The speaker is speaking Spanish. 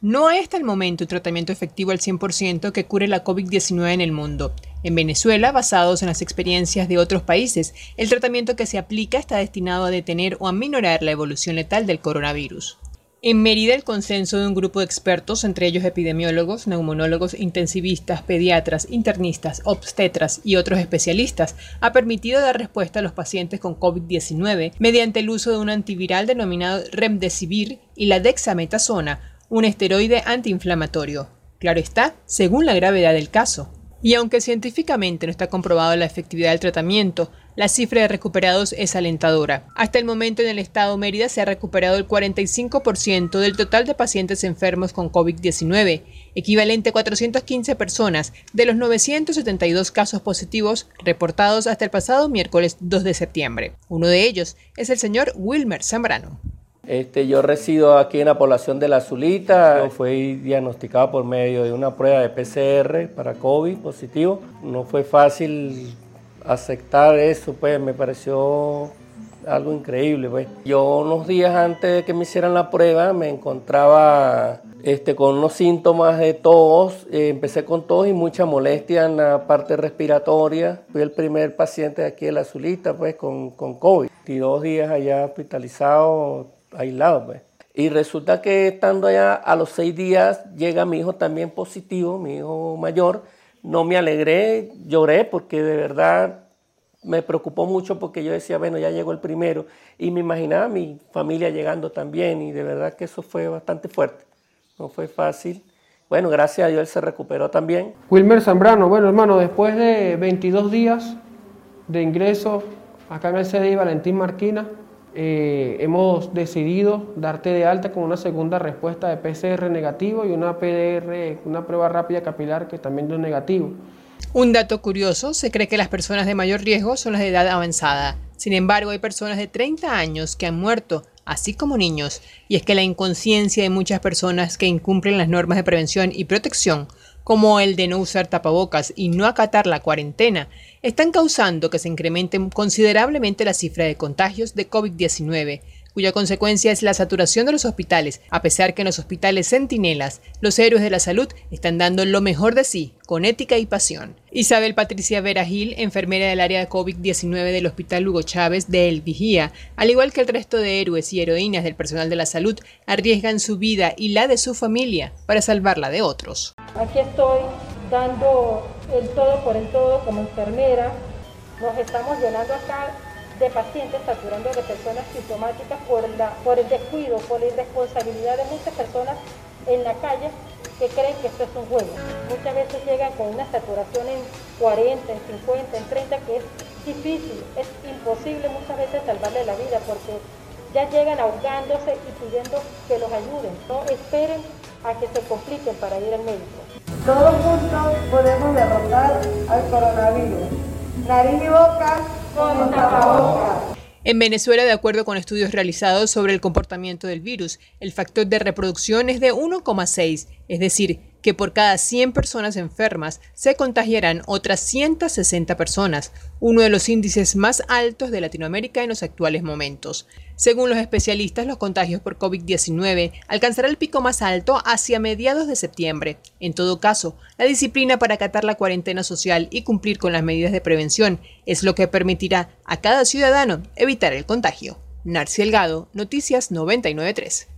No hay hasta el momento un tratamiento efectivo al 100% que cure la COVID-19 en el mundo. En Venezuela, basados en las experiencias de otros países, el tratamiento que se aplica está destinado a detener o a minorar la evolución letal del coronavirus. En Mérida, el consenso de un grupo de expertos, entre ellos epidemiólogos, neumonólogos, intensivistas, pediatras, internistas, obstetras y otros especialistas, ha permitido dar respuesta a los pacientes con COVID-19 mediante el uso de un antiviral denominado Remdesivir y la dexametasona, un esteroide antiinflamatorio. Claro está, según la gravedad del caso. Y aunque científicamente no está comprobado la efectividad del tratamiento, la cifra de recuperados es alentadora. Hasta el momento en el estado Mérida se ha recuperado el 45% del total de pacientes enfermos con COVID-19, equivalente a 415 personas de los 972 casos positivos reportados hasta el pasado miércoles 2 de septiembre. Uno de ellos es el señor Wilmer Zambrano. Este, yo resido aquí en la población de La Zulita. Fui diagnosticado por medio de una prueba de PCR para COVID positivo. No fue fácil aceptar eso, pues me pareció algo increíble. Pues. Yo unos días antes de que me hicieran la prueba me encontraba este, con unos síntomas de tos, eh, empecé con tos y mucha molestia en la parte respiratoria. Fui el primer paciente de aquí de la Zulita pues, con, con COVID. Y dos días allá hospitalizado, aislado. Pues. Y resulta que estando allá a los seis días llega mi hijo también positivo, mi hijo mayor, no me alegré, lloré porque de verdad me preocupó mucho porque yo decía, bueno, ya llegó el primero y me imaginaba mi familia llegando también y de verdad que eso fue bastante fuerte, no fue fácil. Bueno, gracias a Dios él se recuperó también. Wilmer Zambrano, bueno hermano, después de 22 días de ingreso acá en el CDI Valentín Marquina, eh, hemos decidido darte de alta con una segunda respuesta de PCR negativo y una PDR, una prueba rápida capilar que también dio negativo. Un dato curioso, se cree que las personas de mayor riesgo son las de edad avanzada. Sin embargo, hay personas de 30 años que han muerto, así como niños, y es que la inconsciencia de muchas personas que incumplen las normas de prevención y protección como el de no usar tapabocas y no acatar la cuarentena, están causando que se incremente considerablemente la cifra de contagios de COVID-19, cuya consecuencia es la saturación de los hospitales, a pesar que en los hospitales centinelas, los héroes de la salud están dando lo mejor de sí, con ética y pasión. Isabel Patricia Vera Gil, enfermera del área de COVID-19 del Hospital Hugo Chávez de El Vigía, al igual que el resto de héroes y heroínas del personal de la salud, arriesgan su vida y la de su familia para salvarla de otros. Aquí estoy dando el todo por el todo como enfermera. Nos estamos llenando acá de pacientes, saturando de personas sintomáticas por, el descuido, por la irresponsabilidad de muchas personas en la calle que creen que esto es un juego. Muchas veces llegan con una saturación en 40, en 50, en 30, que es difícil, es imposible muchas veces salvarle la vida porque ya llegan ahogándose y pidiendo que los ayuden. No esperen a que se compliquen para ir al médico. Todos juntos podemos derrotar al coronavirus. Nariz y boca en Venezuela, de acuerdo con estudios realizados sobre el comportamiento del virus, el factor de reproducción es de 1,6, es decir, que por cada 100 personas enfermas se contagiarán otras 160 personas, uno de los índices más altos de Latinoamérica en los actuales momentos. Según los especialistas, los contagios por COVID-19 alcanzarán el pico más alto hacia mediados de septiembre. En todo caso, la disciplina para acatar la cuarentena social y cumplir con las medidas de prevención es lo que permitirá a cada ciudadano evitar el contagio. Narci Elgado, Noticias 993.